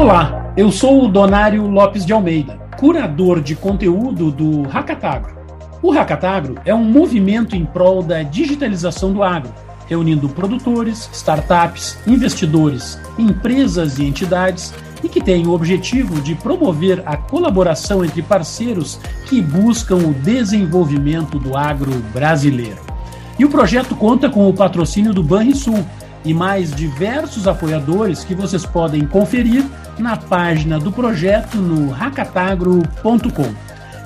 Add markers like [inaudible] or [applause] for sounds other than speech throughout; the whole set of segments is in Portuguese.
Olá, eu sou o Donário Lopes de Almeida, curador de conteúdo do Hackatagro. O Hackatagro é um movimento em prol da digitalização do agro, reunindo produtores, startups, investidores, empresas e entidades e que tem o objetivo de promover a colaboração entre parceiros que buscam o desenvolvimento do agro brasileiro. E o projeto conta com o patrocínio do Banrisul e mais diversos apoiadores que vocês podem conferir na página do projeto no racatagro.com.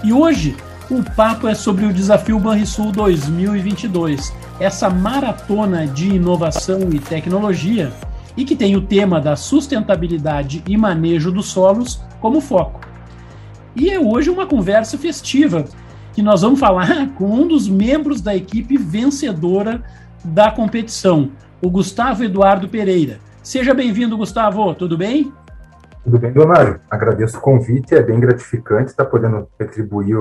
E hoje o papo é sobre o desafio Banrisul 2022, essa maratona de inovação e tecnologia e que tem o tema da sustentabilidade e manejo dos solos como foco. E é hoje uma conversa festiva que nós vamos falar [laughs] com um dos membros da equipe vencedora da competição, o Gustavo Eduardo Pereira. Seja bem-vindo, Gustavo, tudo bem? Tudo bem, Donário. Agradeço o convite, é bem gratificante estar podendo retribuir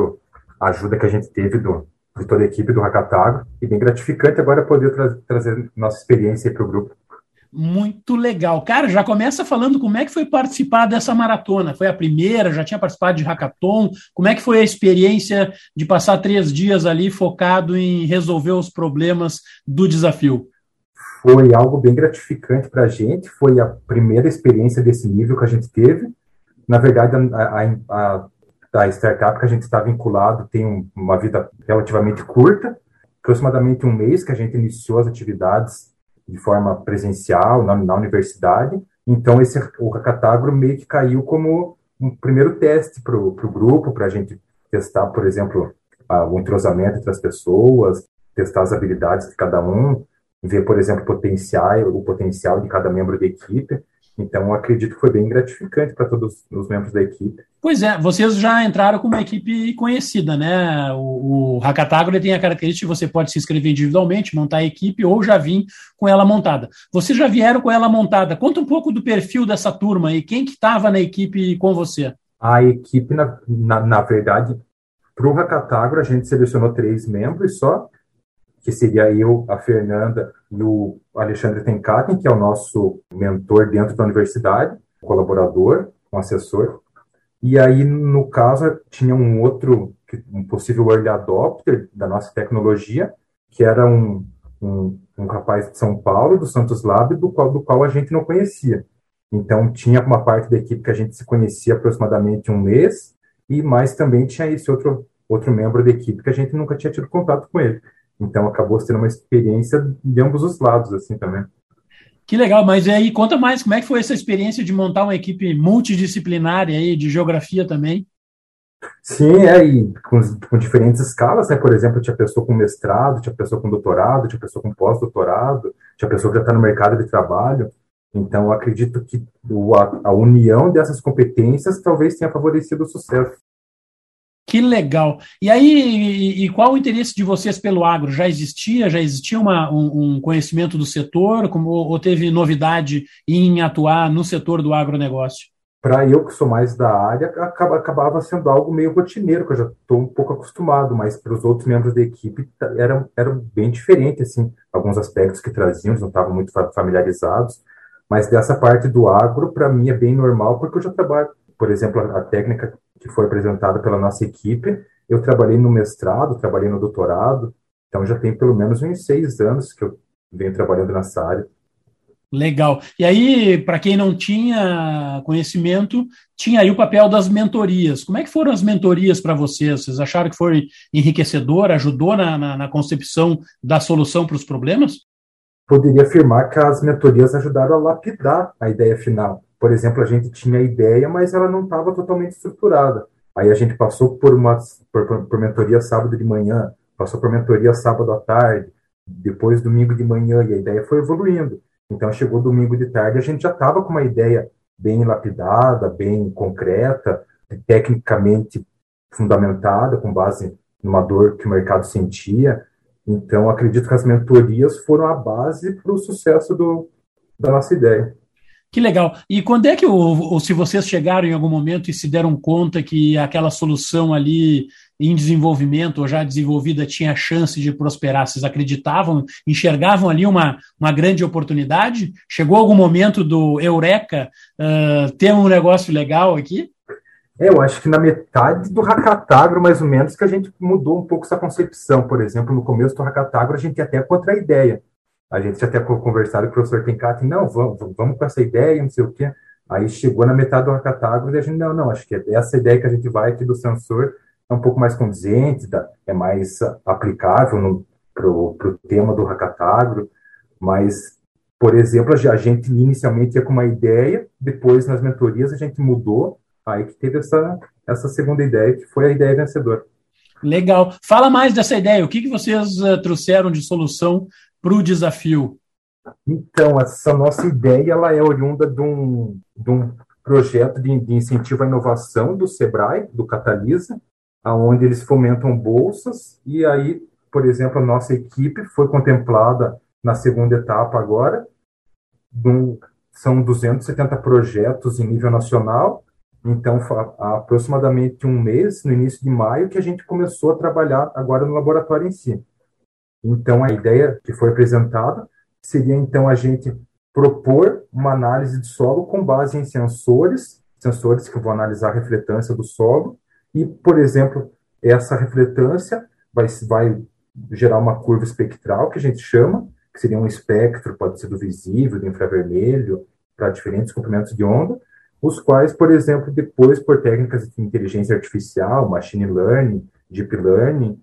a ajuda que a gente teve do, de toda a equipe do Hackatago e bem gratificante agora poder tra trazer nossa experiência para o grupo. Muito legal. Cara, já começa falando como é que foi participar dessa maratona. Foi a primeira, já tinha participado de hackathon. Como é que foi a experiência de passar três dias ali focado em resolver os problemas do desafio? Foi algo bem gratificante para a gente. Foi a primeira experiência desse nível que a gente teve. Na verdade, a, a, a startup que a gente está vinculado tem uma vida relativamente curta, aproximadamente um mês que a gente iniciou as atividades de forma presencial na, na universidade. Então, esse, o Hackatagro meio que caiu como um primeiro teste para o grupo, para a gente testar, por exemplo, a, o entrosamento entre as pessoas, testar as habilidades de cada um, ver, por exemplo, potencial, o potencial de cada membro da equipe. Então, acredito que foi bem gratificante para todos os membros da equipe. Pois é, vocês já entraram com uma equipe conhecida, né? O, o Hackatagro tem a característica que você pode se inscrever individualmente, montar a equipe ou já vir com ela montada. Vocês já vieram com ela montada. Conta um pouco do perfil dessa turma e quem que estava na equipe com você. A equipe, na, na, na verdade, para o Hackatagro, a gente selecionou três membros só, que seria eu, a Fernanda e o Alexandre Tenkaten, que é o nosso mentor dentro da universidade, colaborador, um assessor. E aí, no caso, tinha um outro, um possível early adopter da nossa tecnologia, que era um, um, um rapaz de São Paulo, do Santos Lab, do qual, do qual a gente não conhecia. Então, tinha uma parte da equipe que a gente se conhecia aproximadamente um mês, e mais também tinha esse outro, outro membro da equipe que a gente nunca tinha tido contato com ele. Então acabou sendo uma experiência de ambos os lados, assim também. Que legal, mas aí conta mais, como é que foi essa experiência de montar uma equipe multidisciplinar aí, de geografia também? Sim, é, e com, com, diferentes escalas, né? Por exemplo, tinha pessoa com mestrado, tinha pessoa com doutorado, tinha pessoa com pós-doutorado, tinha pessoa que já está no mercado de trabalho. Então, eu acredito que a, a união dessas competências talvez tenha favorecido o sucesso. Que legal. E aí, e, e, qual o interesse de vocês pelo agro? Já existia? Já existia uma, um, um, conhecimento do setor? Como, ou teve novidade em atuar no setor do agronegócio? Para eu, que sou mais da área, acaba, acabava sendo algo meio rotineiro, que eu já estou um pouco acostumado, mas para os outros membros da equipe era, era bem diferente, assim, alguns aspectos que traziam, não estavam muito familiarizados, mas dessa parte do agro, para mim é bem normal, porque eu já trabalho, por exemplo, a, técnica que foi apresentada pela nossa equipe. Eu trabalhei no mestrado, trabalhei no doutorado, então já tem pelo menos uns seis anos que eu venho trabalhando nessa área. Legal. E aí, para quem não tinha conhecimento, tinha aí o papel das mentorias. Como é que foram as mentorias para vocês? Vocês acharam que foi enriquecedor, ajudou na, na, na concepção da solução para os problemas? Poderia afirmar que as mentorias ajudaram a lapidar a ideia final. Por exemplo, a gente tinha ideia, mas ela não estava totalmente estruturada. Aí a gente passou por uma por, por, mentoria sábado de manhã, passou por mentoria sábado à tarde, depois domingo de manhã, e a ideia foi evoluindo. Então chegou domingo de tarde, a gente já estava com uma ideia bem lapidada, bem concreta, tecnicamente fundamentada, com base numa dor que o mercado sentia. Então, acredito que as mentorias foram a base para o sucesso do, da nossa ideia. Que legal. E quando é que, ou, se vocês chegaram em algum momento e se deram conta que aquela solução ali em desenvolvimento ou já desenvolvida tinha chance de prosperar? Vocês acreditavam, enxergavam ali uma, uma grande oportunidade? Chegou algum momento do Eureka uh, ter um negócio legal aqui? É, eu acho que na metade do Hackatagro, mais ou menos, que a gente mudou um pouco essa concepção. Por exemplo, no começo do Hackatagro, a gente até contra a ideia. A gente até conversado com o professor Tencati, não, vamos, vamos com essa ideia, não sei o quê. Aí chegou na metade do Hackatagro e a gente, não, não, acho que é essa ideia que a gente vai aqui do sensor é um pouco mais condizente, é mais aplicável para o tema do Hackatagro, mas, por exemplo, a gente inicialmente ia com uma ideia, depois nas mentorias a gente mudou, aí que teve essa, essa segunda ideia, que foi a ideia vencedora. Legal. Fala mais dessa ideia. O que, que vocês uh, trouxeram de solução para o desafio? Então, essa nossa ideia ela é oriunda de um, de um projeto de, de incentivo à inovação do SEBRAE, do Catalisa, aonde eles fomentam bolsas, e aí, por exemplo, a nossa equipe foi contemplada na segunda etapa agora, um, são 270 projetos em nível nacional, então, há aproximadamente um mês, no início de maio, que a gente começou a trabalhar agora no laboratório em si. Então, a ideia que foi apresentada seria, então, a gente propor uma análise de solo com base em sensores, sensores que vão analisar a refletância do solo, e, por exemplo, essa refletância vai, vai gerar uma curva espectral, que a gente chama, que seria um espectro, pode ser do visível, do infravermelho, para diferentes comprimentos de onda, os quais, por exemplo, depois, por técnicas de inteligência artificial, machine learning, deep learning,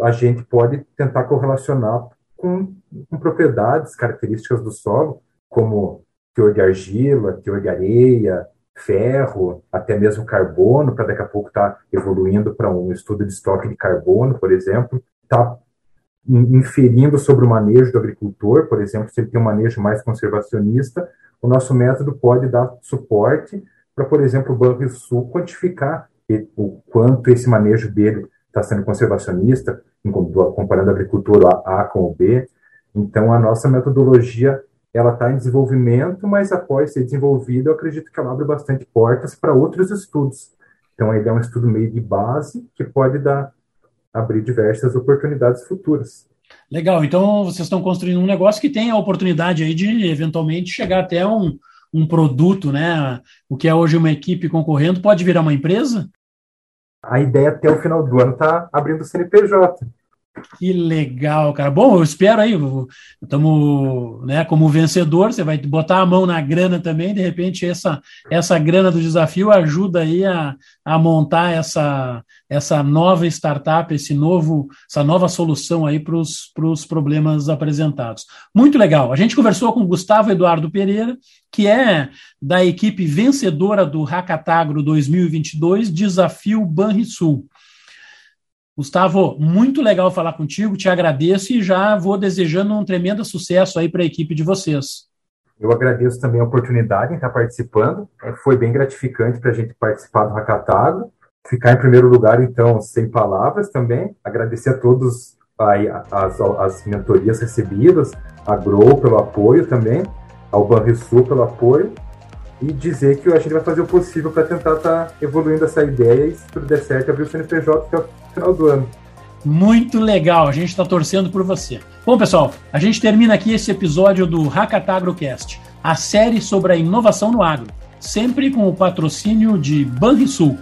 a gente pode tentar correlacionar com, com propriedades, características do solo, como teor de argila, teor de areia, ferro, até mesmo carbono, para daqui a pouco estar tá evoluindo para um estudo de estoque de carbono, por exemplo, está inferindo sobre o manejo do agricultor, por exemplo, se ele tem um manejo mais conservacionista, o nosso método pode dar suporte para, por exemplo, o Banrisul quantificar o quanto esse manejo dele está sendo conservacionista, comparando agricultor A com o B. Então, a nossa metodologia ela está em desenvolvimento, mas após ser desenvolvida, eu acredito que ela abre bastante portas para outros estudos. Então, a ideia é um estudo meio de base que pode dar abrir diversas oportunidades futuras. Legal, então vocês estão construindo um negócio que tem a oportunidade aí de eventualmente chegar até um, um produto, né? O que é hoje uma equipe concorrendo pode virar uma empresa? A ideia até o final do ano está abrindo o CNPJ. Que legal, cara. Bom, eu espero aí, estamos, né, como vencedor, você vai botar a mão na grana também, de repente essa essa grana do desafio ajuda aí a, a montar essa essa nova startup, esse novo, essa nova solução aí para os problemas apresentados. Muito legal. A gente conversou com Gustavo Eduardo Pereira, que é da equipe vencedora do Hackatagro 2022, Desafio Banrisul. Gustavo, muito legal falar contigo, te agradeço e já vou desejando um tremendo sucesso aí para a equipe de vocês. Eu agradeço também a oportunidade em estar participando. É, foi bem gratificante para a gente participar do Hackatago. Ficar em primeiro lugar, então, sem palavras também. Agradecer a todos aí, as, as mentorias recebidas, a Grow pelo apoio também, ao Banrisul pelo apoio e dizer que a gente vai fazer o possível para tentar estar tá evoluindo essa ideia e, se tudo der certo, abrir o CNPJ até o final do ano. Muito legal, a gente está torcendo por você. Bom, pessoal, a gente termina aqui esse episódio do Hackatagrocast, a série sobre a inovação no agro, sempre com o patrocínio de Banrisul.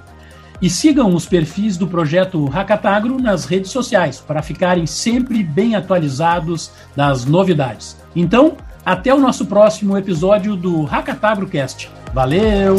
E sigam os perfis do projeto Hackatagro nas redes sociais para ficarem sempre bem atualizados das novidades. Então, até o nosso próximo episódio do Hackatagrocast. Valeu!